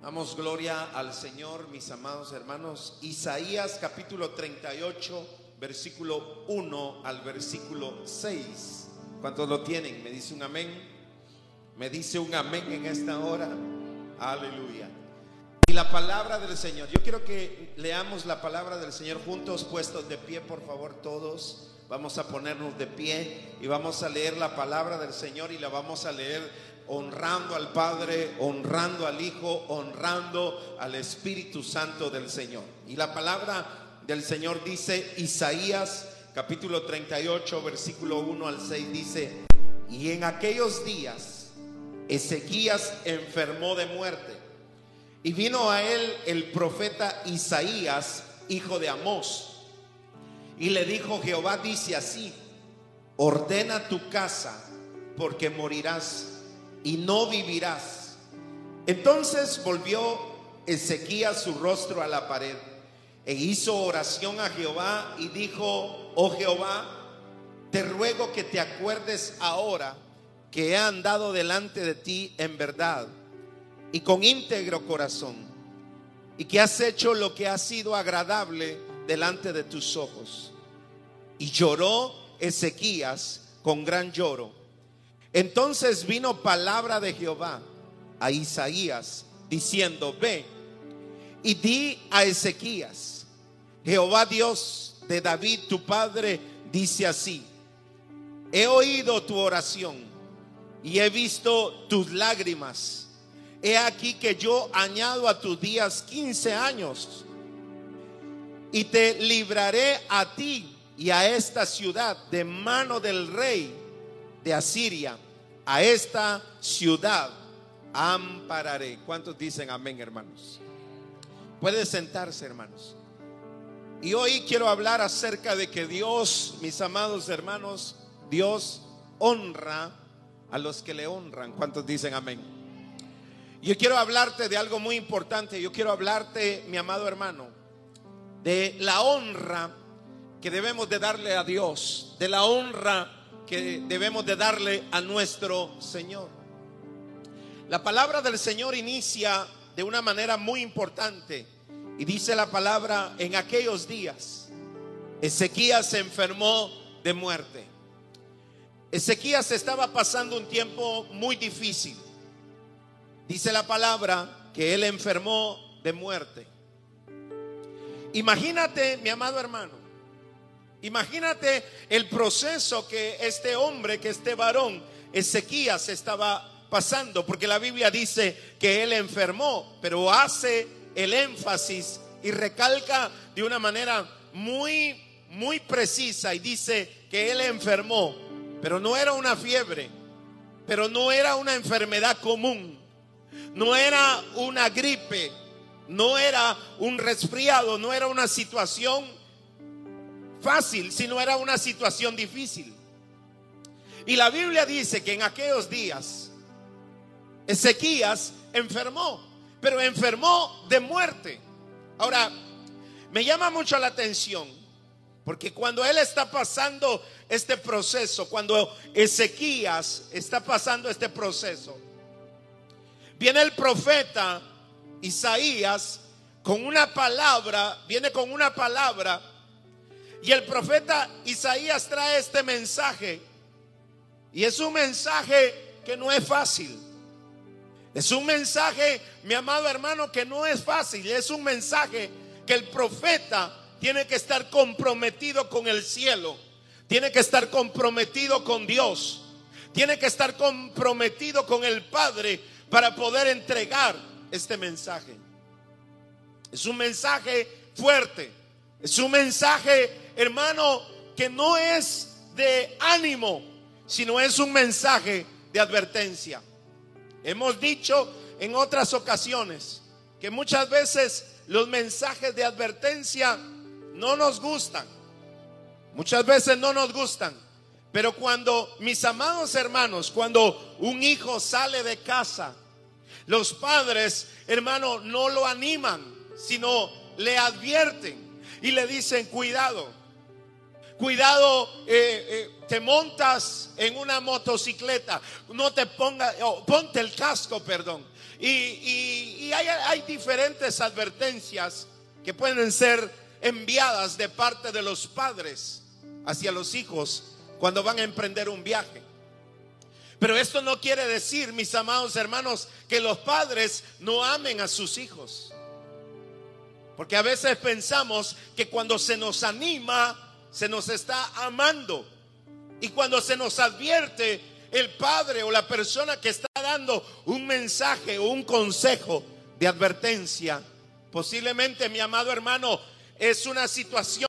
Damos gloria al Señor, mis amados hermanos. Isaías capítulo 38, versículo 1 al versículo 6. ¿Cuántos lo tienen? Me dice un amén. Me dice un amén en esta hora. Aleluya. Y la palabra del Señor. Yo quiero que leamos la palabra del Señor juntos, puestos de pie, por favor, todos. Vamos a ponernos de pie y vamos a leer la palabra del Señor y la vamos a leer honrando al Padre, honrando al Hijo, honrando al Espíritu Santo del Señor. Y la palabra del Señor dice, Isaías capítulo 38, versículo 1 al 6 dice, y en aquellos días Ezequías enfermó de muerte. Y vino a él el profeta Isaías, hijo de Amós, y le dijo, Jehová dice así, ordena tu casa porque morirás y no vivirás. Entonces volvió Ezequías su rostro a la pared e hizo oración a Jehová y dijo, oh Jehová, te ruego que te acuerdes ahora que he andado delante de ti en verdad y con íntegro corazón y que has hecho lo que ha sido agradable delante de tus ojos. Y lloró Ezequías con gran lloro. Entonces vino palabra de Jehová a Isaías diciendo, ve y di a Ezequías, Jehová Dios de David tu padre dice así, he oído tu oración y he visto tus lágrimas. He aquí que yo añado a tus días 15 años y te libraré a ti y a esta ciudad de mano del rey de Asiria. A esta ciudad ampararé. ¿Cuántos dicen amén, hermanos? Puede sentarse, hermanos. Y hoy quiero hablar acerca de que Dios, mis amados hermanos, Dios honra a los que le honran. ¿Cuántos dicen amén? Yo quiero hablarte de algo muy importante. Yo quiero hablarte, mi amado hermano, de la honra que debemos de darle a Dios, de la honra que debemos de darle a nuestro Señor. La palabra del Señor inicia de una manera muy importante y dice la palabra en aquellos días, Ezequías se enfermó de muerte. Ezequías estaba pasando un tiempo muy difícil. Dice la palabra que él enfermó de muerte. Imagínate, mi amado hermano, imagínate el proceso que este hombre, que este varón, Ezequías, estaba pasando, porque la Biblia dice que él enfermó, pero hace el énfasis y recalca de una manera muy, muy precisa y dice que él enfermó, pero no era una fiebre, pero no era una enfermedad común, no era una gripe, no era un resfriado, no era una situación fácil, sino era una situación difícil. Y la Biblia dice que en aquellos días Ezequías enfermó, pero enfermó de muerte. Ahora, me llama mucho la atención, porque cuando él está pasando este proceso, cuando Ezequías está pasando este proceso, viene el profeta Isaías con una palabra, viene con una palabra, y el profeta Isaías trae este mensaje, y es un mensaje que no es fácil. Es un mensaje, mi amado hermano, que no es fácil. Es un mensaje que el profeta tiene que estar comprometido con el cielo. Tiene que estar comprometido con Dios. Tiene que estar comprometido con el Padre para poder entregar este mensaje. Es un mensaje fuerte. Es un mensaje, hermano, que no es de ánimo, sino es un mensaje de advertencia. Hemos dicho en otras ocasiones que muchas veces los mensajes de advertencia no nos gustan. Muchas veces no nos gustan. Pero cuando, mis amados hermanos, cuando un hijo sale de casa, los padres, hermano, no lo animan, sino le advierten y le dicen, cuidado, Cuidado, eh, eh, te montas en una motocicleta, no te ponga, oh, ponte el casco, perdón. Y, hay, hay diferentes advertencias que pueden ser enviadas de parte de los padres hacia los hijos cuando van a emprender un viaje. Pero esto no quiere decir, mis amados hermanos, que los padres no amen a sus hijos. Porque a veces pensamos que cuando se nos anima, se nos está amando. Y cuando se nos advierte el padre o la persona que está dando un mensaje o un consejo de advertencia, posiblemente mi amado hermano es una situación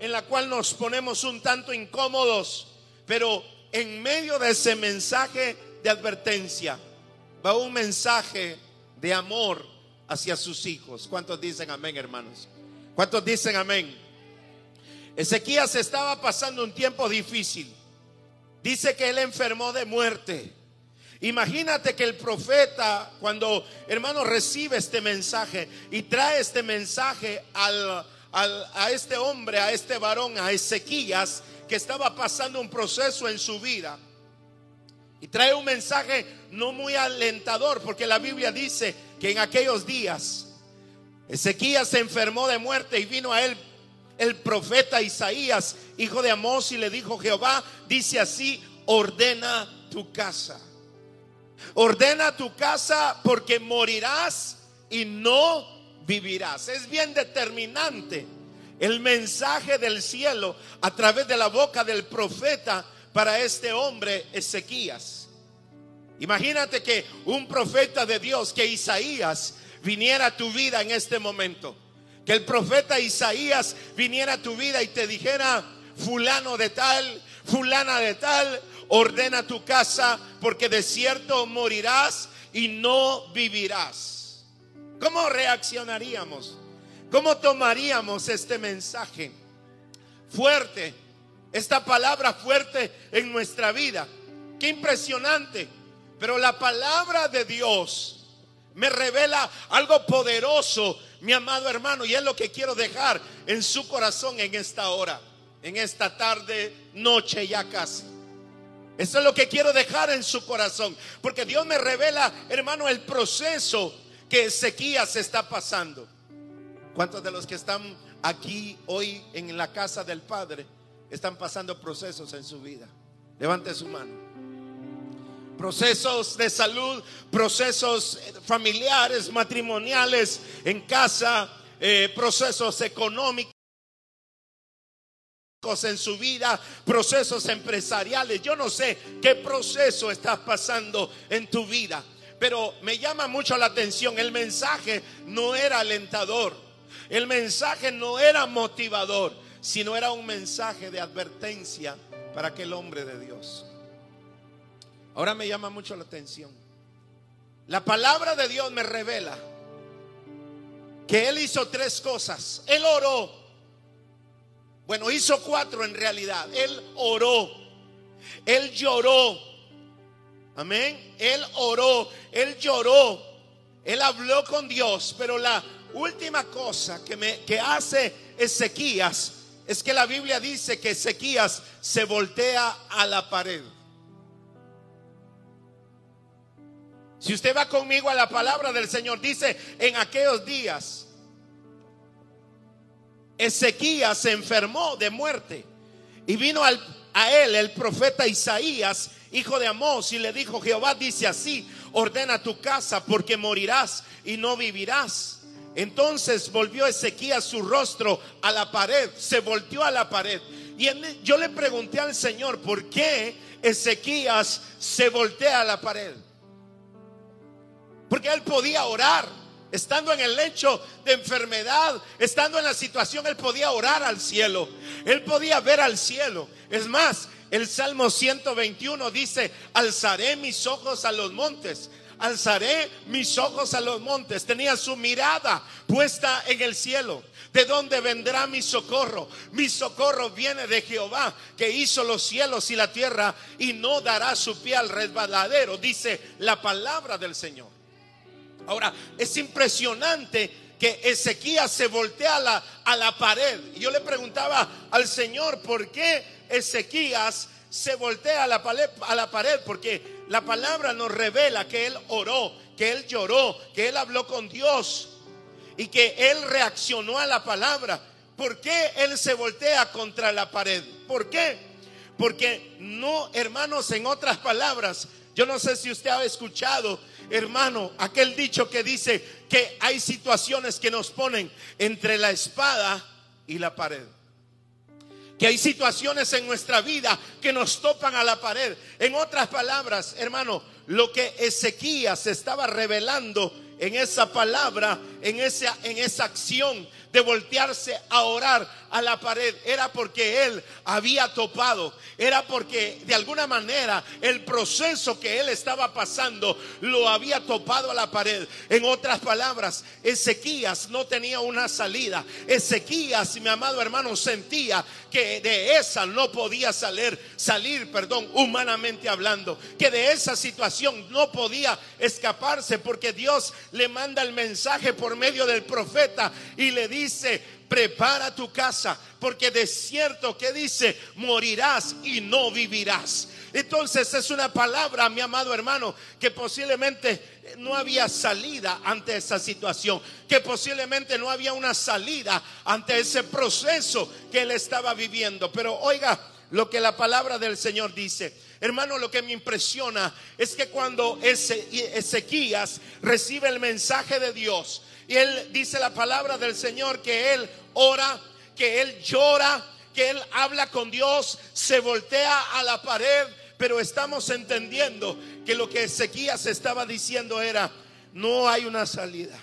en la cual nos ponemos un tanto incómodos, pero en medio de ese mensaje de advertencia va un mensaje de amor hacia sus hijos. ¿Cuántos dicen amén, hermanos? ¿Cuántos dicen amén? Ezequías estaba pasando un tiempo difícil. Dice que él enfermó de muerte. Imagínate que el profeta, cuando hermano recibe este mensaje y trae este mensaje a este hombre, a este varón, a Ezequías, que estaba pasando un proceso en su vida. Y trae un mensaje no muy alentador, porque la Biblia dice que en aquellos días Ezequías se enfermó de muerte y vino a él el profeta Isaías, hijo de Amós, y le dijo, Jehová dice así, ordena tu casa. Ordena tu casa porque morirás y no vivirás. Es bien determinante el mensaje del cielo a través de la boca del profeta para este hombre Ezequías. Imagínate que un profeta de Dios, que Isaías, viniera a tu vida en este momento. Que el profeta Isaías viniera a tu vida y te dijera, fulano de tal, fulana de tal, ordena tu casa porque de cierto morirás y no vivirás. ¿Cómo reaccionaríamos? ¿Cómo tomaríamos este mensaje fuerte? Esta palabra fuerte en nuestra vida. Qué impresionante. Pero la palabra de Dios me revela algo poderoso, mi amado hermano, y es lo que quiero dejar en su corazón en esta hora, en esta tarde, noche ya casi. Eso es lo que quiero dejar en su corazón, porque Dios me revela, hermano, el proceso que Ezequías está pasando. ¿Cuántos de los que están aquí hoy en la casa del Padre están pasando procesos en su vida? Levante su mano procesos de salud, procesos familiares, matrimoniales, en casa, eh, procesos económicos en su vida, procesos empresariales. Yo no sé qué proceso estás pasando en tu vida, pero me llama mucho la atención. El mensaje no era alentador, el mensaje no era motivador, sino era un mensaje de advertencia para aquel hombre de Dios. Ahora me llama mucho la atención. La palabra de Dios me revela que él hizo tres cosas. Él oró. Bueno, hizo cuatro en realidad. Él oró. Él lloró. Amén. Él oró. Él lloró. Él habló con Dios. Pero la última cosa que, me, que hace Ezequías es que la Biblia dice que Ezequías se voltea a la pared. Si usted va conmigo a la palabra del Señor, dice, en aquellos días, Ezequías se enfermó de muerte y vino a él el profeta Isaías, hijo de Amós, y le dijo, Jehová dice así, ordena tu casa porque morirás y no vivirás. Entonces volvió Ezequías su rostro a la pared, se volteó a la pared. Y yo le pregunté al Señor, ¿por qué Ezequías se voltea a la pared? Porque él podía orar. Estando en el lecho de enfermedad, estando en la situación, él podía orar al cielo. Él podía ver al cielo. Es más, el Salmo 121 dice, alzaré mis ojos a los montes. Alzaré mis ojos a los montes. Tenía su mirada puesta en el cielo. ¿De dónde vendrá mi socorro? Mi socorro viene de Jehová, que hizo los cielos y la tierra y no dará su pie al resbaladero, dice la palabra del Señor. Ahora, es impresionante que Ezequías se voltea a la, a la pared. Yo le preguntaba al Señor, ¿por qué Ezequías se voltea a la, pared? Porque la palabra nos revela que él oró, que él lloró, que él habló con Dios y que él reaccionó a la palabra. ¿Por qué él se voltea contra la pared? ¿Por qué? Porque no, hermanos, en otras palabras, yo no sé si usted ha escuchado, hermano, aquel dicho que dice que hay situaciones que nos ponen entre la espada y la pared. Que hay situaciones en nuestra vida que nos topan a la pared. En otras palabras, hermano, lo que Ezequías estaba revelando en esa palabra, en esa, en esa acción de voltearse a orar a la pared era porque él había topado, era porque de alguna manera el proceso que él estaba pasando lo había topado a la pared. En otras palabras, Ezequías no tenía una salida. Ezequías, mi amado hermano, sentía que de esa no podía salir, salir, perdón, humanamente hablando, que de esa situación no podía escaparse porque Dios le manda el mensaje por medio del profeta y le dice, prepara tu casa, porque de cierto que dice, morirás y no vivirás. Entonces es una palabra, mi amado hermano, que posiblemente no había salida ante esa situación, que posiblemente no había una salida ante ese proceso que él estaba viviendo. Pero oiga lo que la palabra del Señor dice. Hermano, lo que me impresiona es que cuando Ezequías recibe el mensaje de Dios, y él dice la palabra del Señor que él ora, que él llora, que él habla con Dios, se voltea a la pared, pero estamos entendiendo que lo que Ezequías estaba diciendo era, no hay una salida,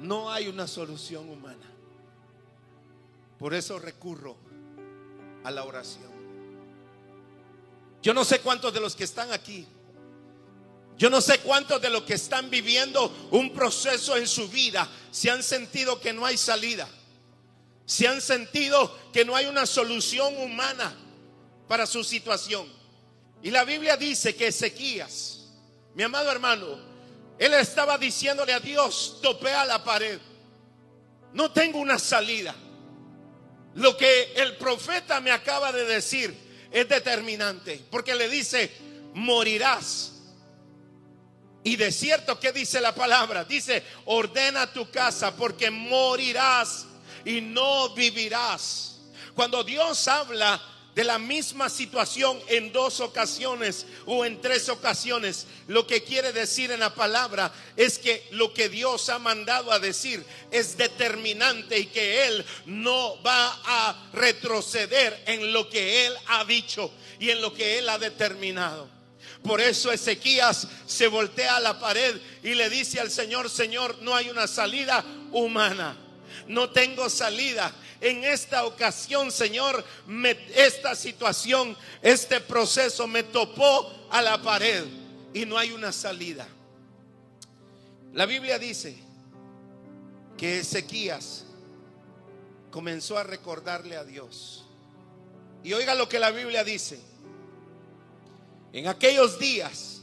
no hay una solución humana. Por eso recurro a la oración. Yo no sé cuántos de los que están aquí yo no sé cuántos de los que están viviendo un proceso en su vida se han sentido que no hay salida. Se han sentido que no hay una solución humana para su situación. Y la Biblia dice que Ezequías, mi amado hermano, él estaba diciéndole a Dios, topea la pared. No tengo una salida. Lo que el profeta me acaba de decir es determinante, porque le dice, morirás y de cierto, ¿qué dice la palabra? Dice, ordena tu casa porque morirás y no vivirás. Cuando Dios habla de la misma situación en dos ocasiones o en tres ocasiones, lo que quiere decir en la palabra es que lo que Dios ha mandado a decir es determinante y que Él no va a retroceder en lo que Él ha dicho y en lo que Él ha determinado. Por eso Ezequías se voltea a la pared y le dice al Señor, Señor, no hay una salida humana. No tengo salida. En esta ocasión, Señor, esta situación, este proceso me topó a la pared y no hay una salida. La Biblia dice que Ezequías comenzó a recordarle a Dios. Y oiga lo que la Biblia dice. En aquellos días,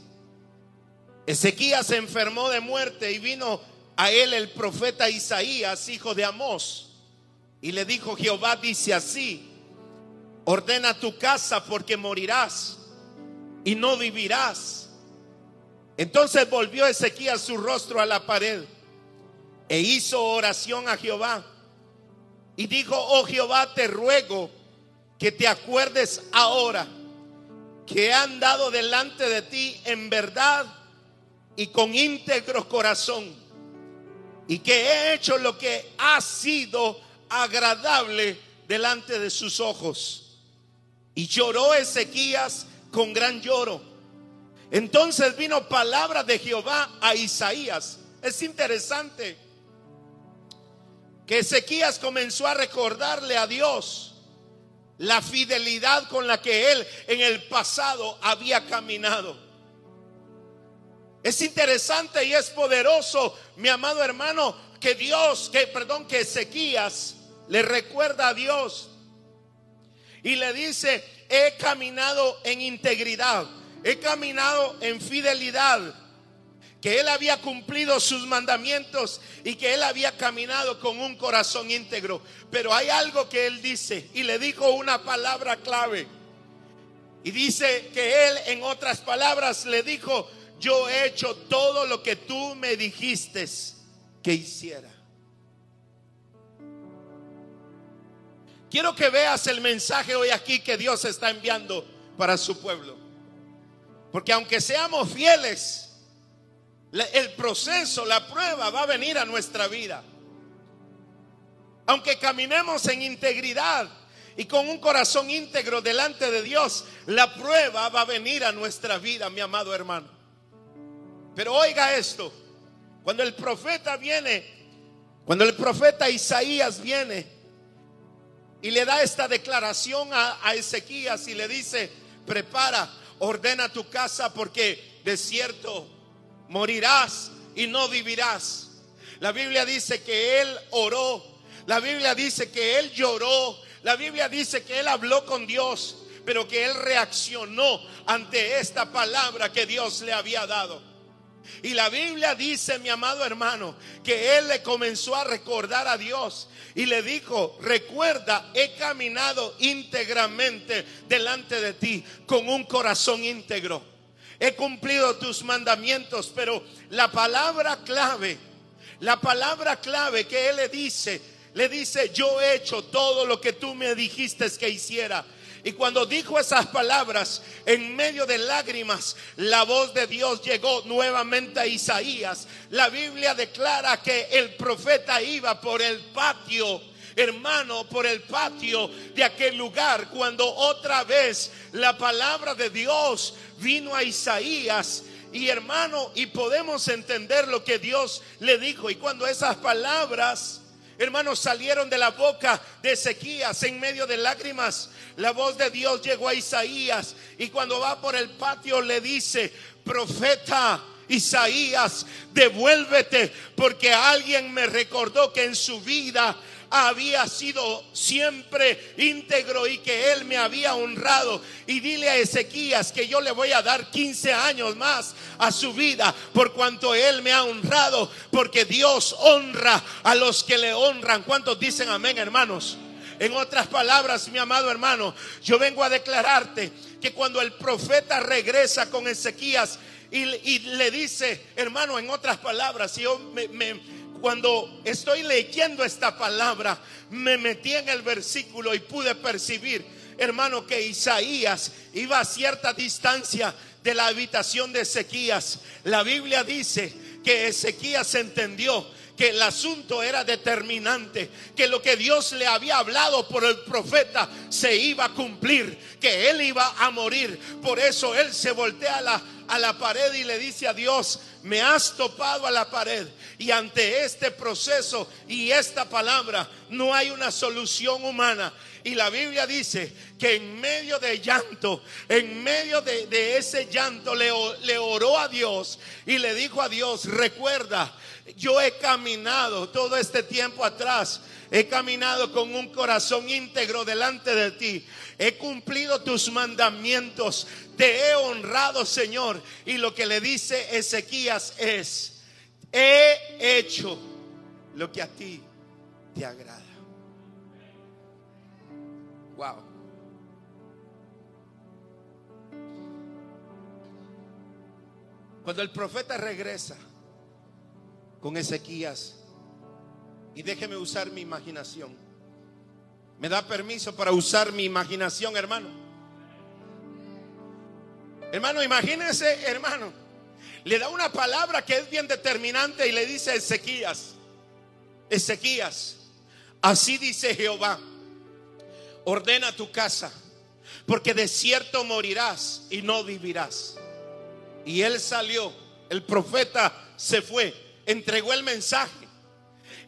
Ezequías se enfermó de muerte y vino a él el profeta Isaías, hijo de Amós, y le dijo, Jehová dice así, ordena tu casa porque morirás y no vivirás. Entonces volvió Ezequías su rostro a la pared e hizo oración a Jehová y dijo, oh Jehová, te ruego que te acuerdes ahora que he andado delante de ti en verdad y con íntegro corazón, y que he hecho lo que ha sido agradable delante de sus ojos. Y lloró Ezequías con gran lloro. Entonces vino palabra de Jehová a Isaías. Es interesante que Ezequías comenzó a recordarle a Dios la fidelidad con la que él en el pasado había caminado. Es interesante y es poderoso, mi amado hermano, que Dios, que perdón, que Ezequías le recuerda a Dios y le dice, he caminado en integridad, he caminado en fidelidad que él había cumplido sus mandamientos y que él había caminado con un corazón íntegro. Pero hay algo que él dice y le dijo una palabra clave. Y dice que él, en otras palabras, le dijo, yo he hecho todo lo que tú me dijiste que hiciera. Quiero que veas el mensaje hoy aquí que Dios está enviando para su pueblo. Porque aunque seamos fieles, el proceso, la prueba va a venir a nuestra vida. Aunque caminemos en integridad y con un corazón íntegro delante de Dios, la prueba va a venir a nuestra vida, mi amado hermano. Pero oiga esto, cuando el profeta viene, cuando el profeta Isaías viene y le da esta declaración a, Ezequías y le dice, prepara, ordena tu casa porque de cierto morirás y no vivirás. La Biblia dice que él oró, la Biblia dice que él lloró, la Biblia dice que él habló con Dios, pero que él reaccionó ante esta palabra que Dios le había dado. Y la Biblia dice, mi amado hermano, que él le comenzó a recordar a Dios y le dijo, recuerda, he caminado íntegramente delante de ti con un corazón íntegro. He cumplido tus mandamientos, pero la palabra clave, la palabra clave que él le dice, le dice, yo he hecho todo lo que tú me dijiste que hiciera. Y cuando dijo esas palabras, en medio de lágrimas, la voz de Dios llegó nuevamente a Isaías. La Biblia declara que el profeta iba por el patio hermano, por el patio de aquel lugar, cuando otra vez la palabra de Dios vino a Isaías. Y hermano, y podemos entender lo que Dios le dijo. Y cuando esas palabras hermanos, salieron de la boca de Ezequías en medio de lágrimas. La voz de Dios llegó a Isaías y cuando va por el patio le dice, profeta. Isaías, devuélvete porque alguien me recordó que en su vida había sido siempre íntegro y que él me había honrado. Y dile a Ezequías que yo le voy a dar 15 años más a su vida por cuanto él me ha honrado, porque Dios honra a los que le honran. ¿Cuántos dicen amén, hermanos? En otras palabras, mi amado hermano, yo vengo a declararte que cuando el profeta regresa con Ezequías y, le dice, hermano, en otras palabras, yo me, cuando estoy leyendo esta palabra, me metí en el versículo y pude percibir, hermano, que Isaías iba a cierta distancia de la habitación de Ezequías. La Biblia dice que Ezequías entendió que el asunto era determinante, que lo que Dios le había hablado por el profeta se iba a cumplir, que él iba a morir. Por eso él se voltea a la, a la pared y le dice a Dios, me has topado a la pared y ante este proceso y esta palabra no hay una solución humana. Y la Biblia dice que en medio de llanto, en medio de, ese llanto, le, le oró a Dios y le dijo a Dios, recuerda, yo he caminado todo este tiempo atrás. He caminado con un corazón íntegro delante de ti. He cumplido tus mandamientos. Te he honrado, Señor. Y lo que le dice Ezequías es, he hecho lo que a ti te agrada. Wow. Cuando el profeta regresa con Ezequías, y déjeme usar mi imaginación. ¿Me da permiso para usar mi imaginación, hermano? Hermano, imagínense, hermano le da una palabra que es bien determinante y le dice a Ezequías, Ezequías, así dice Jehová, ordena tu casa, porque de cierto morirás y no vivirás. Y él salió, el profeta se fue, entregó el mensaje.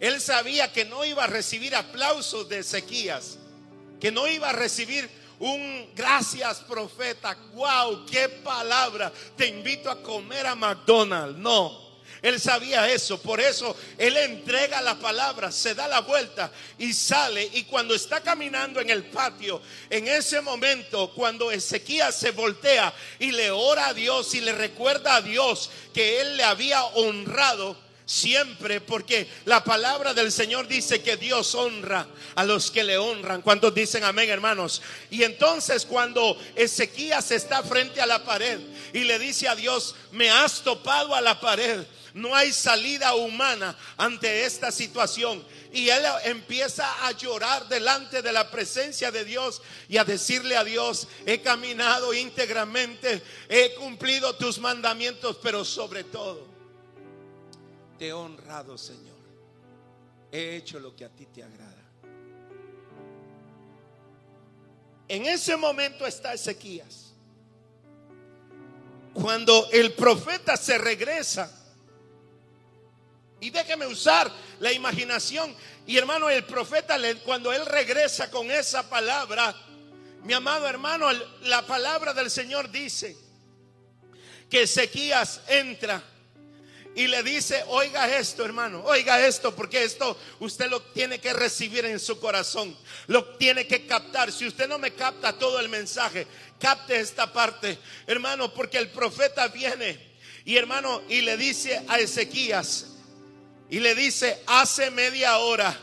Él sabía que no iba a recibir aplausos de Ezequías, que no iba a recibir un gracias profeta, wow, qué palabra, te invito a comer a McDonald's. No, Él sabía eso, por eso él entrega la palabra, se da la vuelta y sale. Y cuando está caminando en el patio, en ese momento, cuando Ezequías se voltea y le ora a Dios y le recuerda a Dios que él le había honrado, siempre, porque la palabra del Señor dice que Dios honra a los que le honran. ¿Cuántos dicen amén, hermanos? Y entonces cuando Ezequías está frente a la pared y le dice a Dios, me has topado a la pared, no hay salida humana ante esta situación. Y él empieza a llorar delante de la presencia de Dios y a decirle a Dios, he caminado íntegramente, he cumplido tus mandamientos, pero sobre todo te he honrado, Señor. He hecho lo que a ti te agrada. En ese momento está Ezequías. Cuando el profeta se regresa, y déjeme usar la imaginación, y hermano, el profeta, cuando él regresa con esa palabra, mi amado hermano, la palabra del Señor dice que Ezequías entra y le dice, oiga esto, hermano, oiga esto, porque esto usted lo tiene que recibir en su corazón, lo tiene que captar. Si usted no me capta todo el mensaje, capte esta parte, hermano, porque el profeta viene y hermano, y le dice a Ezequías, y le dice, hace media hora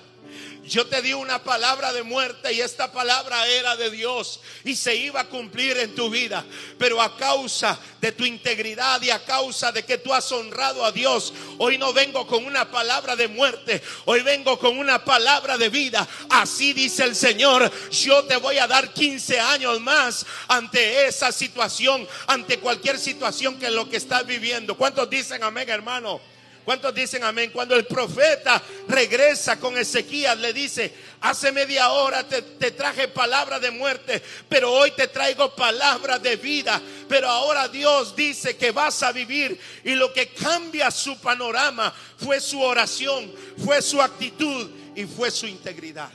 yo te di una palabra de muerte y esta palabra era de Dios y se iba a cumplir en tu vida. Pero a causa de tu integridad y a causa de que tú has honrado a Dios, hoy no vengo con una palabra de muerte, hoy vengo con una palabra de vida. Así dice el Señor, yo te voy a dar 15 años más ante esa situación, ante cualquier situación que lo que estás viviendo. ¿Cuántos dicen amén, hermano? ¿Cuántos dicen amén? Cuando el profeta regresa con Ezequías, le dice, hace media hora te, traje palabra de muerte, pero hoy te traigo palabra de vida. Pero ahora Dios dice que vas a vivir y lo que cambia su panorama fue su oración, fue su actitud y fue su integridad.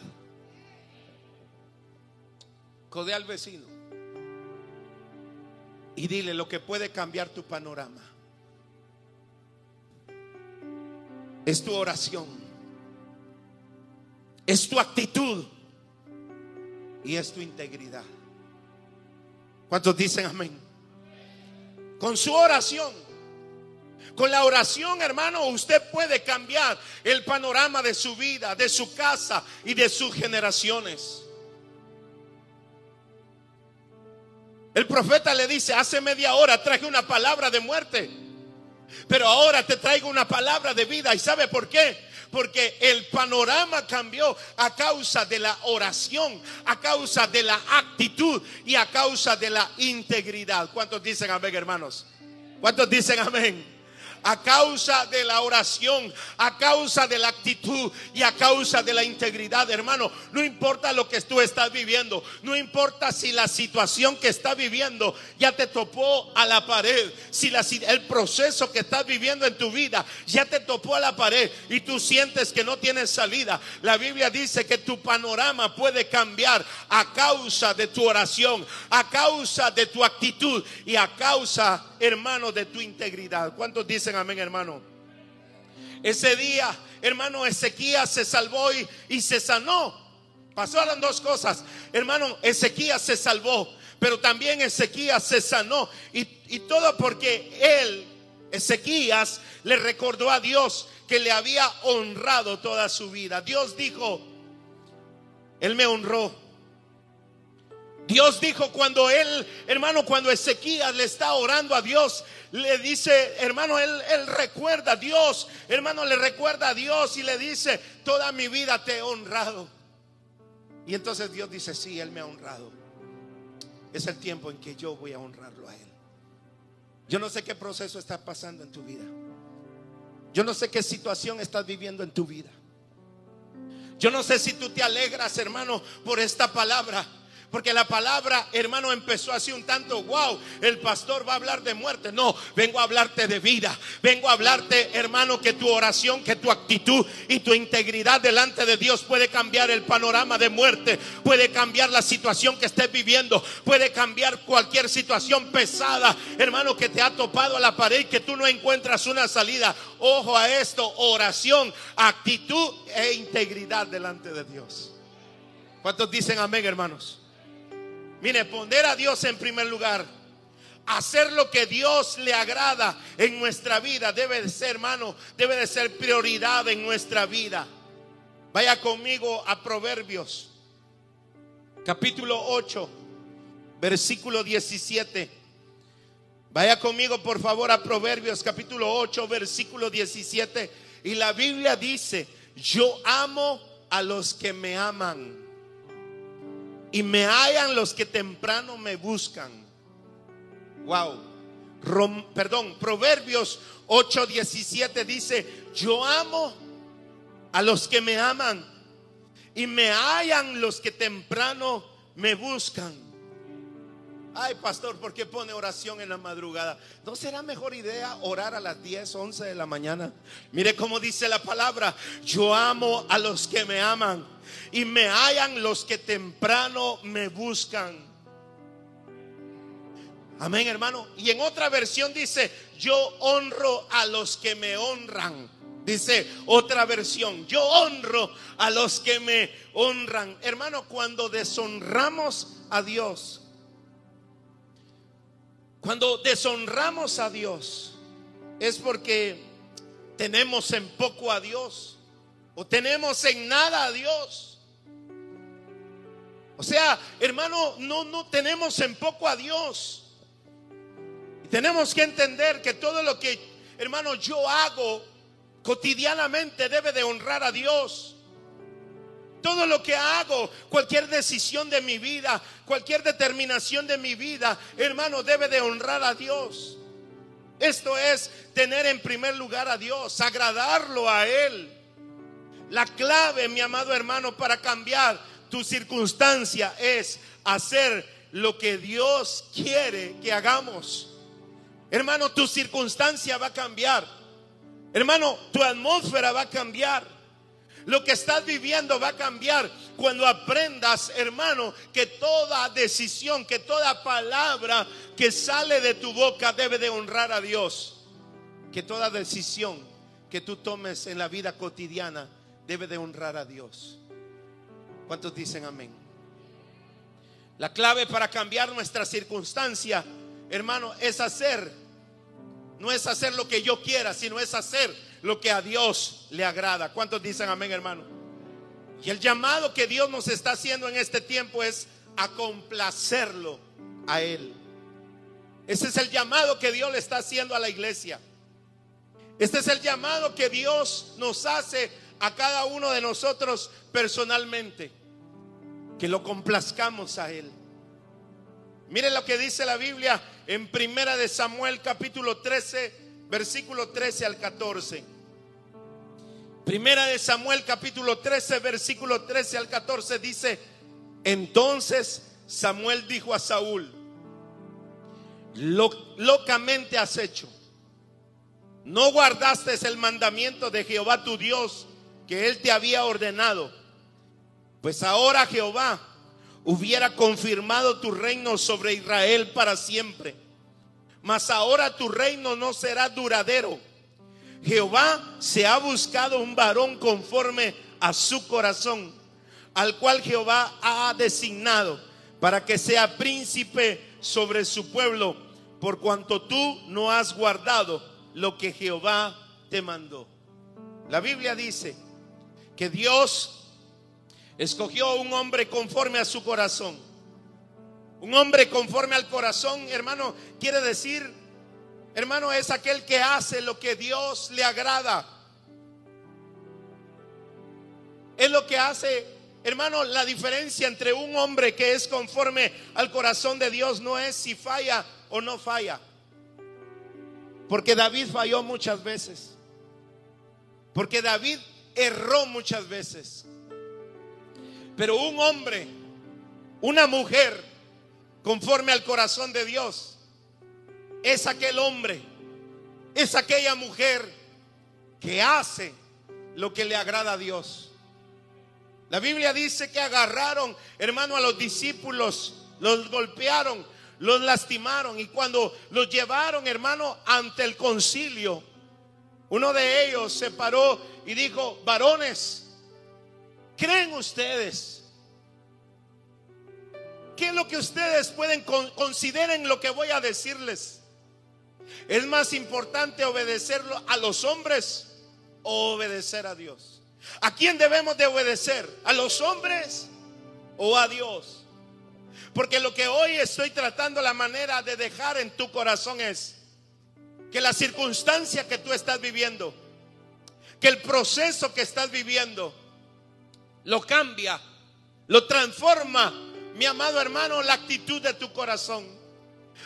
Code al vecino y dile lo que puede cambiar tu panorama es tu oración, es tu actitud y es tu integridad. ¿Cuántos dicen amén? Con su oración. Con la oración, hermano, usted puede cambiar el panorama de su vida, de su casa y de sus generaciones. El profeta le dice, hace media hora traje una palabra de muerte. Pero ahora te traigo una palabra de vida. ¿Y sabe por qué? Porque el panorama cambió a causa de la oración, a causa de la actitud y a causa de la integridad. ¿Cuántos dicen amén, hermanos? ¿Cuántos dicen amén? A causa de la oración, a causa de la actitud y a causa de la integridad, hermano. No importa lo que tú estás viviendo, no importa si la situación que estás viviendo ya te topó a la pared, si el proceso que estás viviendo en tu vida ya te topó a la pared y tú sientes que no tienes salida. La Biblia dice que tu panorama puede cambiar a causa de tu oración, a causa de tu actitud y a causa, hermano, de tu integridad. ¿Cuántos dicen? amén, hermano. Ese día, hermano, Ezequías se salvó y, se sanó. Pasaron dos cosas. Hermano, Ezequías se salvó, pero también Ezequías se sanó. Y, y todo porque él, Ezequías, le recordó a Dios que le había honrado toda su vida. Dios dijo, Él me honró Dios dijo cuando él, hermano, cuando Ezequías le está orando a Dios, le dice, hermano, él, él recuerda a Dios, hermano, le recuerda a Dios y le dice, toda mi vida te he honrado. Y entonces Dios dice, sí, Él me ha honrado. Es el tiempo en que yo voy a honrarlo a Él. Yo no sé qué proceso está pasando en tu vida. Yo no sé qué situación estás viviendo en tu vida. Yo no sé si tú te alegras, hermano, por esta palabra. Porque la palabra, hermano, empezó así un tanto, wow, el pastor va a hablar de muerte. No, vengo a hablarte de vida. Vengo a hablarte, hermano, que tu oración, que tu actitud y tu integridad delante de Dios puede cambiar el panorama de muerte, puede cambiar la situación que estés viviendo, puede cambiar cualquier situación pesada, hermano, que te ha topado a la pared y que tú no encuentras una salida. Ojo a esto, oración, actitud e integridad delante de Dios. ¿Cuántos dicen amén, hermanos? Mire, poner a Dios en primer lugar. Hacer lo que Dios le agrada en nuestra vida debe de ser, hermano, debe de ser prioridad en nuestra vida. Vaya conmigo a Proverbios, capítulo 8, versículo 17. Vaya conmigo, por favor, a Proverbios, capítulo 8, versículo 17. Y la Biblia dice, yo amo a los que me aman y me hallan los que temprano me buscan. Wow. perdón, Proverbios 8:17 dice, yo amo a los que me aman y me hallan los que temprano me buscan. Ay, pastor, ¿por qué pone oración en la madrugada? ¿No será mejor idea orar a las 10, 11 de la mañana? Mire cómo dice la palabra, yo amo a los que me aman y me hallan los que temprano me buscan. Amén, hermano. Y en otra versión dice, yo honro a los que me honran. Dice otra versión, yo honro a los que me honran. Hermano, cuando deshonramos a Dios, cuando deshonramos a Dios, es porque tenemos en poco a Dios o tenemos en nada a Dios. O sea, hermano, no, no tenemos en poco a Dios. tenemos que entender que todo lo que, hermano, yo hago cotidianamente debe de honrar a Dios. Todo lo que hago, cualquier decisión de mi vida, cualquier determinación de mi vida, hermano, debe de honrar a Dios. Esto es tener en primer lugar a Dios, agradarlo a Él. La clave, mi amado hermano, para cambiar tu circunstancia es hacer lo que Dios quiere que hagamos. Hermano, tu circunstancia va a cambiar. Hermano, tu atmósfera va a cambiar. Lo que estás viviendo va a cambiar cuando aprendas, hermano, que toda decisión, que toda palabra que sale de tu boca debe de honrar a Dios. Que toda decisión que tú tomes en la vida cotidiana debe de honrar a Dios. ¿Cuántos dicen amén? La clave para cambiar nuestra circunstancia, hermano, es hacer, no es hacer lo que yo quiera, sino es hacer lo que a Dios le agrada. ¿Cuántos dicen amén, hermano? Y el llamado que Dios nos está haciendo en este tiempo es a complacerlo a Él. Ese es el llamado que Dios le está haciendo a la iglesia. Este es el llamado que Dios nos hace a cada uno de nosotros personalmente. Que lo complazcamos a Él. Miren lo que dice la Biblia en Primera de Samuel capítulo 13, versículo 13 al 14. Primera de Samuel capítulo 13, versículo 13 al 14 dice, entonces Samuel dijo a Saúl, locamente has hecho. No guardaste el mandamiento de Jehová tu Dios que él te había ordenado. Pues ahora Jehová hubiera confirmado tu reino sobre Israel para siempre. Mas ahora tu reino no será duradero. Jehová se ha buscado un varón conforme a su corazón, al cual Jehová ha designado para que sea príncipe sobre su pueblo, por cuanto tú no has guardado lo que Jehová te mandó. La Biblia dice que Dios escogió un hombre conforme a su corazón. Un hombre conforme al corazón, hermano, quiere decir, hermano, es aquel que hace lo que Dios le agrada. Es lo que hace, hermano, la diferencia entre un hombre que es conforme al corazón de Dios no es si falla o no falla. Porque David falló muchas veces. Porque David erró muchas veces. Pero un hombre Una mujer conforme al corazón de Dios es aquel hombre, es aquella mujer que hace lo que le agrada a Dios. La Biblia dice que agarraron, hermano, a los discípulos, los golpearon, los lastimaron y cuando los llevaron, hermano, ante el concilio, uno de ellos se paró y dijo, varones, ¿creen ustedes? ¿Qué es lo que ustedes pueden consideren lo que voy a decirles? ¿Es más importante obedecerlo a los hombres o obedecer a Dios? ¿A quién debemos de obedecer? ¿A los hombres o a Dios? Porque lo que hoy estoy tratando la manera de dejar en tu corazón es que la circunstancia que tú estás viviendo, que el proceso que estás viviendo, lo cambia, lo transforma, mi amado hermano, la actitud de tu corazón.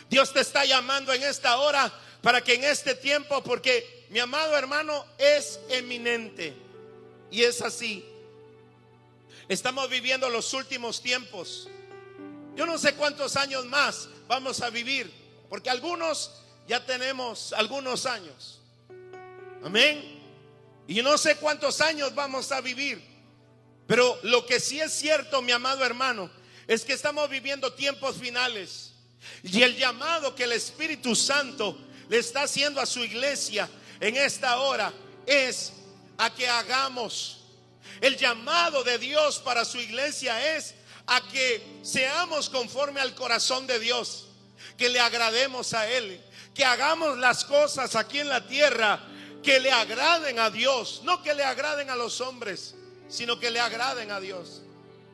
Dios te está llamando en esta hora para que en este tiempo, porque mi amado hermano es eminente. Y es así. Estamos viviendo los últimos tiempos. Yo no sé cuántos años más vamos a vivir, porque algunos ya tenemos algunos años. Amén. Y no sé cuántos años vamos a vivir, pero lo que sí es cierto, mi amado hermano, es que estamos viviendo tiempos finales. Y el llamado que el Espíritu Santo le está haciendo a su iglesia en esta hora es a que hagamos. El llamado de Dios para su iglesia es a que seamos conforme al corazón de Dios, que le agrademos a Él, que hagamos las cosas aquí en la tierra que le agraden a Dios, no que le agraden a los hombres, sino que le agraden a Dios.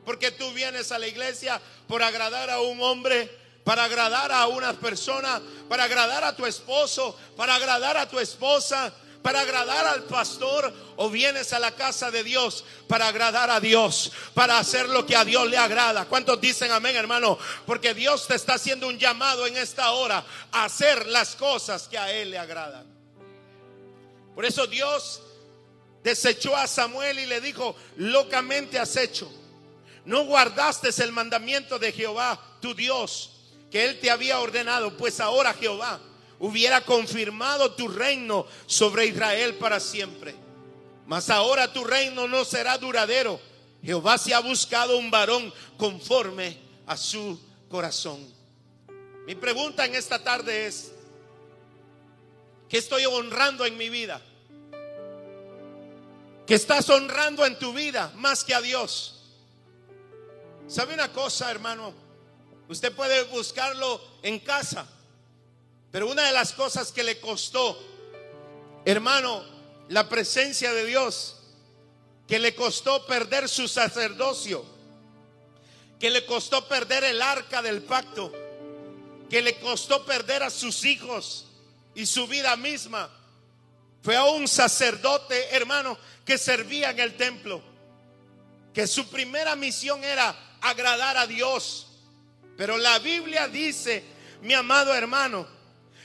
Porque tú vienes a la iglesia por agradar a un hombre, para agradar a una persona, para agradar a tu esposo, para agradar a tu esposa, para agradar al pastor o vienes a la casa de Dios para agradar a Dios, para hacer lo que a Dios le agrada. ¿Cuántos dicen amén, hermano? Porque Dios te está haciendo un llamado en esta hora a hacer las cosas que a Él le agradan. Por eso Dios desechó a Samuel y le dijo, locamente has hecho. No guardaste el mandamiento de Jehová, tu Dios, que Él te había ordenado, pues ahora Jehová hubiera confirmado tu reino sobre Israel para siempre. Mas ahora tu reino no será duradero. Jehová se ha buscado un varón conforme a su corazón. Mi pregunta en esta tarde es, ¿qué estoy honrando en mi vida? ¿Qué estás honrando en tu vida más que a Dios? ¿Sabe una cosa, hermano? Usted puede buscarlo en casa. Pero una de las cosas que le costó, hermano, la presencia de Dios, que le costó perder su sacerdocio, que le costó perder el arca del pacto, que le costó perder a sus hijos y su vida misma, fue a un sacerdote, hermano, que servía en el templo, que su primera misión era agradar a Dios. Pero la Biblia dice, mi amado hermano,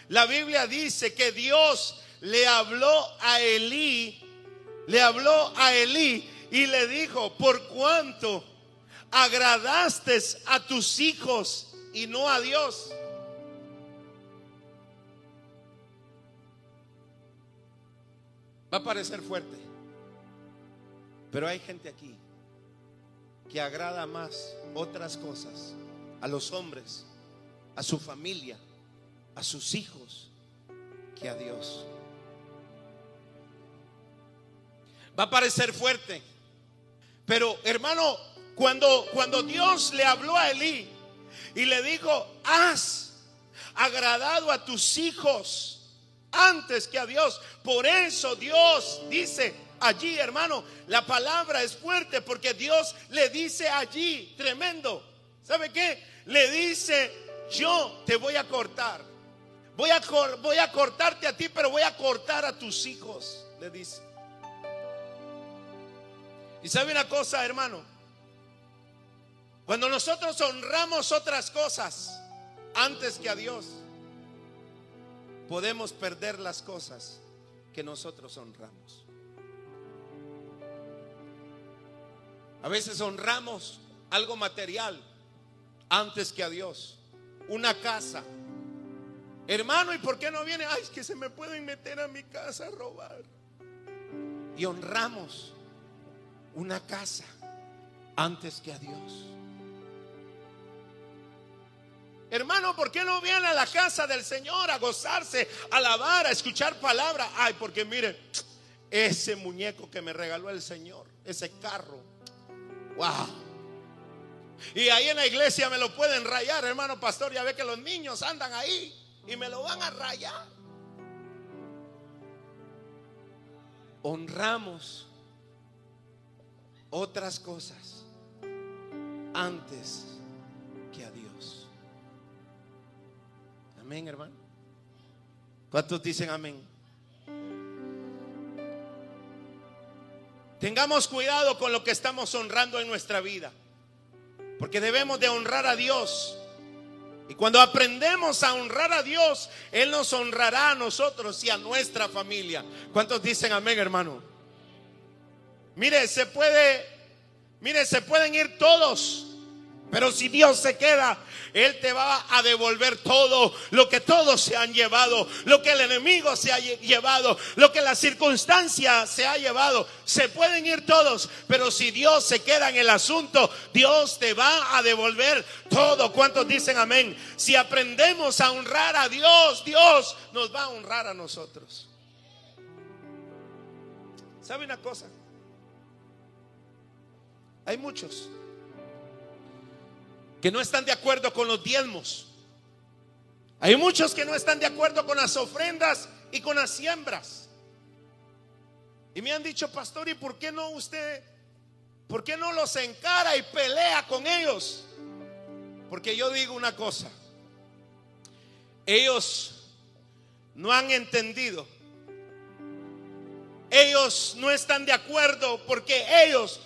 la Biblia dice que Dios le habló a Elí, le habló a Elí y le dijo, por cuanto agradaste a tus hijos y no a Dios. Va a parecer fuerte, pero hay gente aquí que agrada más otras cosas a los hombres, a su familia, a sus hijos que a Dios. Va a parecer fuerte, pero hermano, cuando, cuando Dios le habló a Elí y le dijo, has agradado a tus hijos antes que a Dios, por eso Dios dice, allí, hermano. La palabra es fuerte porque Dios le dice allí, tremendo. ¿Sabe qué? Le dice, yo te voy a cortar. Voy a, voy a cortarte a ti, pero voy a cortar a tus hijos, le dice. Y sabe una cosa, hermano. Cuando nosotros honramos otras cosas antes que a Dios, podemos perder las cosas que nosotros honramos. A veces honramos algo material antes que a Dios. Una casa. Hermano, ¿y por qué no viene? Ay, es que se me pueden meter a mi casa a robar. Y honramos una casa antes que a Dios. Hermano, ¿por qué no viene a la casa del Señor a gozarse, a alabar, a escuchar palabra? Ay, porque mire, ese muñeco que me regaló el Señor, ese carro, wow. Y ahí en la iglesia me lo pueden rayar, hermano pastor. Ya ve que los niños andan ahí y me lo van a rayar. Honramos otras cosas antes que a Dios. Amén, hermano. ¿Cuántos dicen amén? Tengamos cuidado con lo que estamos honrando en nuestra vida. Porque debemos de honrar a Dios. Y cuando aprendemos a honrar a Dios, Él nos honrará a nosotros y a nuestra familia. ¿Cuántos dicen amén, hermano? Mire, se puede, mire, se pueden ir todos pero si Dios se queda, Él te va a devolver todo lo que todos se han llevado, lo que el enemigo se ha llevado, lo que la circunstancia se ha llevado. Se pueden ir todos, pero si Dios se queda en el asunto, Dios te va a devolver todo. ¿Cuántos dicen amén? Si aprendemos a honrar a Dios, Dios nos va a honrar a nosotros. ¿Sabe una cosa? Hay muchos que no están de acuerdo con los diezmos. Hay muchos que no están de acuerdo con las ofrendas y con las siembras. Y me han dicho, pastor, ¿y por qué no usted, por qué no los encara y pelea con ellos? Porque yo digo una cosa, ellos no han entendido, ellos no están de acuerdo porque ellos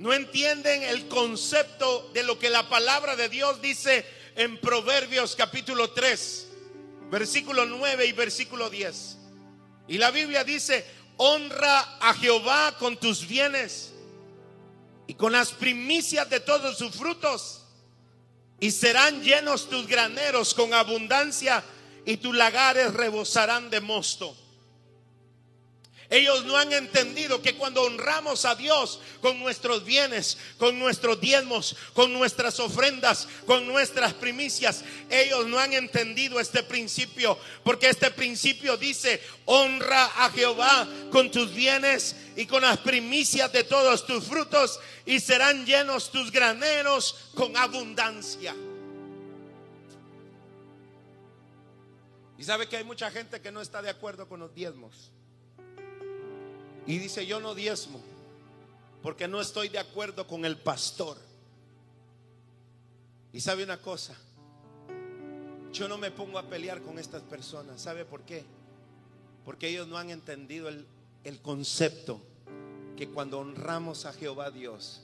no entienden el concepto de lo que la palabra de Dios dice en Proverbios capítulo 3, versículo 9 y versículo 10. Y la Biblia dice, honra a Jehová con tus bienes y con las primicias de todos sus frutos, y serán llenos tus graneros con abundancia, y tus lagares rebosarán de mosto. Ellos no han entendido que cuando honramos a Dios con nuestros bienes, con nuestros diezmos, con nuestras ofrendas, con nuestras primicias, ellos no han entendido este principio. Porque este principio dice, honra a Jehová con tus bienes y con las primicias de todos tus frutos y serán llenos tus graneros con abundancia. Y sabe que hay mucha gente que no está de acuerdo con los diezmos. Y dice, yo no diezmo porque no estoy de acuerdo con el pastor. Y sabe una cosa, yo no me pongo a pelear con estas personas. ¿Sabe por qué? Porque ellos no han entendido el, el concepto que cuando honramos a Jehová Dios,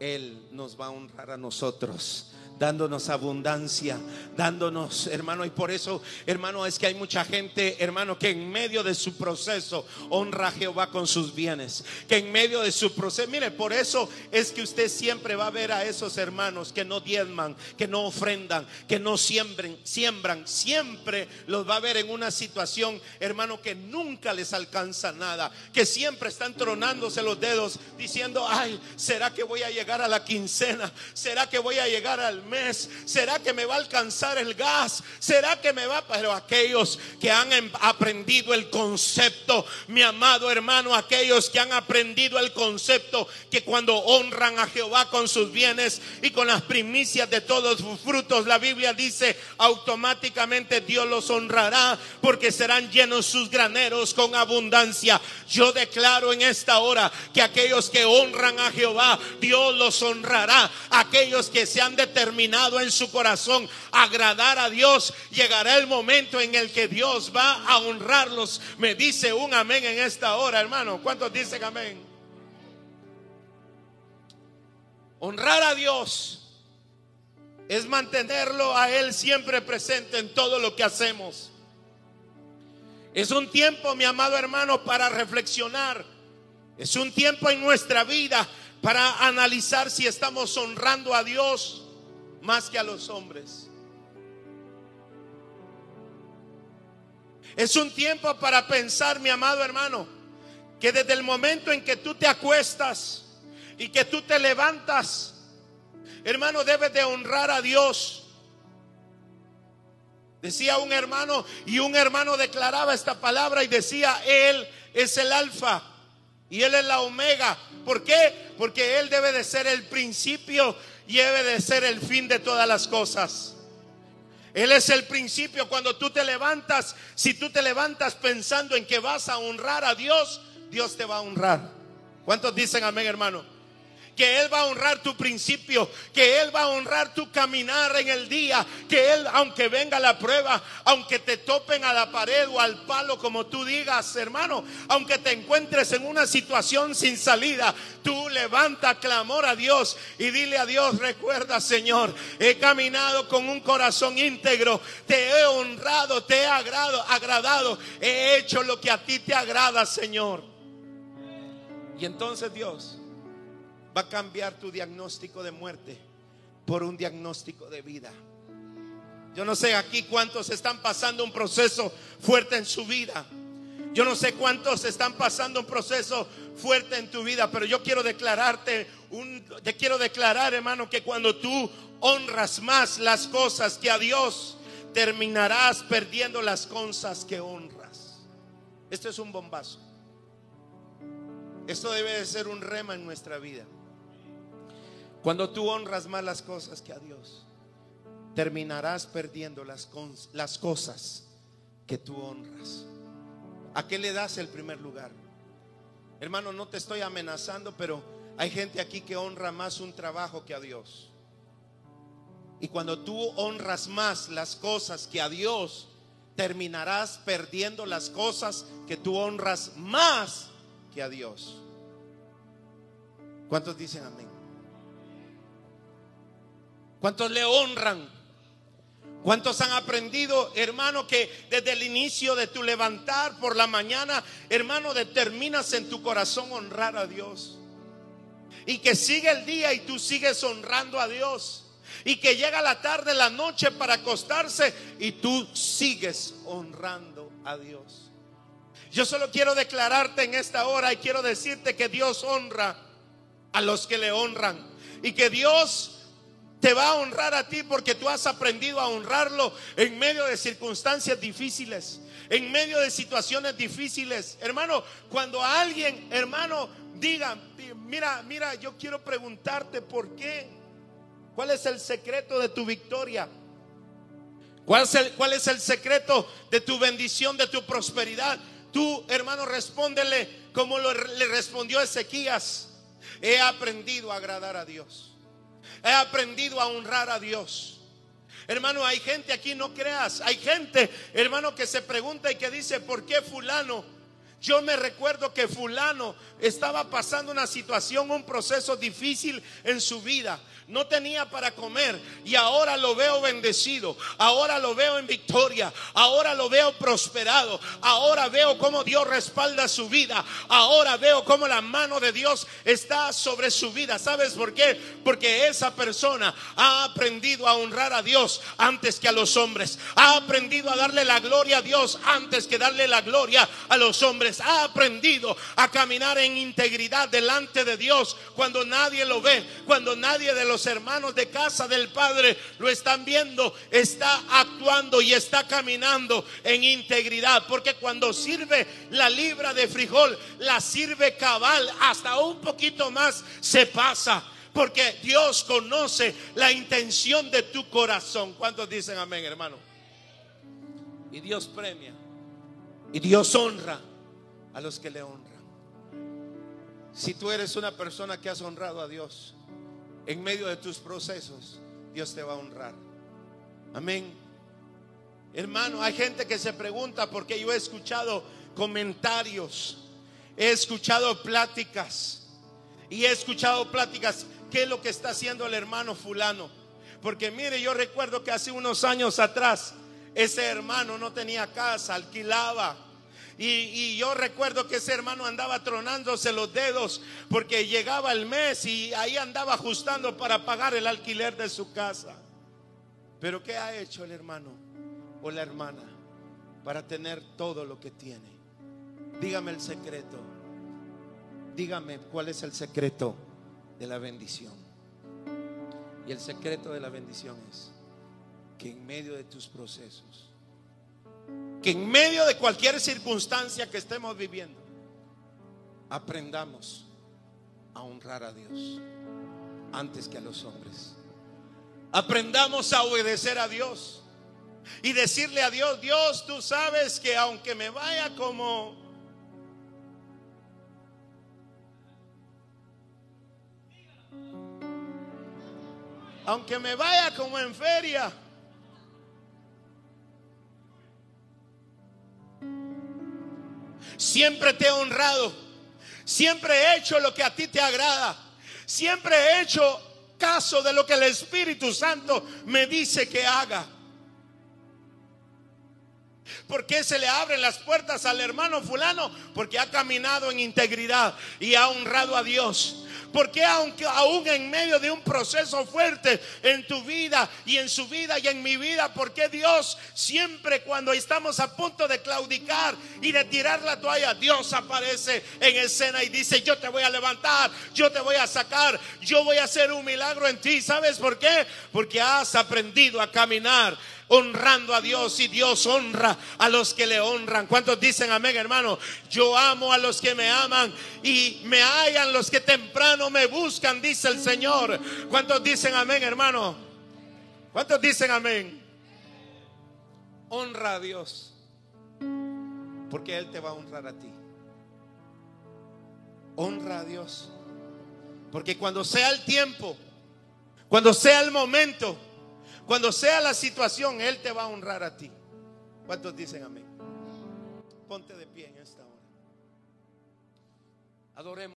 Él nos va a honrar a nosotros dándonos abundancia, dándonos, hermano, y por eso, hermano, es que hay mucha gente, hermano, que en medio de su proceso honra a Jehová con sus bienes, que en medio de su proceso, mire, por eso es que usted siempre va a ver a esos hermanos que no diezman, que no ofrendan, que no siembren, siembran, siempre los va a ver en una situación, hermano, que nunca les alcanza nada, que siempre están tronándose los dedos diciendo, ay, ¿será que voy a llegar a la quincena? ¿Será que voy a llegar al mes? ¿Será que me va a alcanzar el gas? ¿Será que me va? Pero aquellos que han em, aprendido el concepto, mi amado hermano, aquellos que han aprendido el concepto que cuando honran a Jehová con sus bienes y con las primicias de todos sus frutos, la Biblia dice automáticamente Dios los honrará porque serán llenos sus graneros con abundancia. Yo declaro en esta hora que aquellos que honran a Jehová, Dios los honrará. Aquellos que se han determinado en su corazón agradar a Dios, llegará el momento en el que Dios va a honrarlos. Me dice un amén en esta hora, hermano. ¿Cuántos dicen amén? Honrar a Dios es mantenerlo a Él siempre presente en todo lo que hacemos. Es un tiempo, mi amado hermano, para reflexionar. Es un tiempo en nuestra vida para analizar si estamos honrando a Dios más que a los hombres. Es un tiempo para pensar, mi amado hermano, que desde el momento en que tú te acuestas y que tú te levantas, hermano, debes de honrar a Dios. Decía un hermano y un hermano declaraba esta palabra y decía, Él es el alfa y Él es la omega. ¿Por qué? Porque Él debe de ser el principio debe de ser el fin de todas las cosas. Él es el principio. Cuando tú te levantas, si tú te levantas pensando en que vas a honrar a Dios, Dios te va a honrar. ¿Cuántos dicen amén, hermano? Que Él va a honrar tu principio, que Él va a honrar tu caminar en el día, que Él, aunque venga la prueba, aunque te topen a la pared o al palo, como tú digas, hermano, aunque te encuentres en una situación sin salida, tú levanta clamor a Dios y dile a Dios, recuerda Señor, he caminado con un corazón íntegro, te he honrado, te he agradado, agradado, he hecho lo que a ti te agrada, Señor. Y entonces Dios va a cambiar tu diagnóstico de muerte por un diagnóstico de vida. Yo no sé aquí cuántos están pasando un proceso fuerte en su vida. Yo no sé cuántos están pasando un proceso fuerte en tu vida, pero yo quiero declararte, un, te quiero declarar, hermano, que cuando tú honras más las cosas que a Dios, terminarás perdiendo las cosas que honras. Esto es un bombazo. Esto debe de ser un rema en nuestra vida. Cuando tú honras más las cosas que a Dios, terminarás perdiendo las, cosas que tú honras. ¿A qué le das el primer lugar? Hermano, no te estoy amenazando, pero hay gente aquí que honra más un trabajo que a Dios. Y cuando tú honras más las cosas que a Dios, terminarás perdiendo las cosas que tú honras más que a Dios. ¿Cuántos dicen amén? ¿Cuántos le honran? ¿Cuántos han aprendido, hermano, que desde el inicio de tu levantar por la mañana, hermano, determinas en tu corazón honrar a Dios? Y que sigue el día y tú sigues honrando a Dios. Y que llega la tarde, la noche para acostarse y tú sigues honrando a Dios. Yo solo quiero declararte en esta hora y quiero decirte que Dios honra a los que le honran. Y que Dios te va a honrar a ti porque tú has aprendido a honrarlo en medio de circunstancias difíciles, en medio de situaciones difíciles. Hermano, cuando alguien, hermano, diga, mira, mira, yo quiero preguntarte por qué. ¿Cuál es el secreto de tu victoria? ¿Cuál es el, cuál es el secreto de tu bendición, de tu prosperidad? Tú, hermano, respóndele como le respondió Ezequías. He aprendido a agradar a Dios. He aprendido a honrar a Dios. Hermano, hay gente aquí, no creas. Hay gente, hermano, que se pregunta y que dice, ¿por qué fulano? Yo me recuerdo que fulano estaba pasando una situación, un proceso difícil en su vida no tenía para comer y ahora lo veo bendecido, ahora lo veo en victoria, ahora lo veo prosperado, ahora veo cómo Dios respalda su vida, ahora veo cómo la mano de Dios está sobre su vida. ¿Sabes por qué? Porque esa persona ha aprendido a honrar a Dios antes que a los hombres, ha aprendido a darle la gloria a Dios antes que darle la gloria a los hombres, ha aprendido a caminar en integridad delante de Dios cuando nadie lo ve, cuando nadie de los hermanos de casa del Padre lo están viendo, está actuando y está caminando en integridad. Porque cuando sirve la libra de frijol, la sirve cabal, hasta un poquito más se pasa. Porque Dios conoce la intención de tu corazón. ¿Cuántos dicen amén, hermano? Y Dios premia. Y Dios honra a los que le honran. Si tú eres una persona que has honrado a Dios, en medio de tus procesos, Dios te va a honrar. Amén. Hermano, hay gente que se pregunta porque yo he escuchado comentarios, he escuchado pláticas y he escuchado pláticas, ¿qué es lo que está haciendo el hermano fulano? Porque mire, yo recuerdo que hace unos años atrás ese hermano no tenía casa, alquilaba y, yo recuerdo que ese hermano andaba tronándose los dedos porque llegaba el mes y ahí andaba ajustando para pagar el alquiler de su casa. Pero ¿qué ha hecho el hermano o la hermana para tener todo lo que tiene? Dígame el secreto. Dígame cuál es el secreto de la bendición. Y el secreto de la bendición es que en medio de tus procesos, que en medio de cualquier circunstancia que estemos viviendo, aprendamos a honrar a Dios antes que a los hombres. Aprendamos a obedecer a Dios y decirle a Dios, Dios, tú sabes que aunque me vaya como aunque me vaya como en feria, siempre te he honrado, siempre he hecho lo que a ti te agrada, siempre he hecho caso de lo que el Espíritu Santo me dice que haga. ¿Por qué se le abren las puertas al hermano fulano? Porque ha caminado en integridad y ha honrado a Dios. Porque aunque aún en medio de un proceso fuerte en tu vida y en su vida y en mi vida, porque Dios siempre cuando estamos a punto de claudicar y de tirar la toalla, Dios aparece en escena y dice, yo te voy a levantar, yo te voy a sacar, yo voy a hacer un milagro en ti. ¿Sabes por qué? Porque has aprendido a caminar honrando a Dios y Dios honra a los que le honran. ¿Cuántos dicen amén, hermano? Yo amo a los que me aman y me hallan los que temprano me buscan, dice el Señor. ¿Cuántos dicen amén, hermano? ¿Cuántos dicen amén? Honra a Dios, porque Él te va a honrar a ti. Honra a Dios, porque cuando sea el tiempo, cuando sea el momento, cuando sea la situación, Él te va a honrar a ti. ¿Cuántos dicen amén? Ponte de pie en esta hora. Adoremos.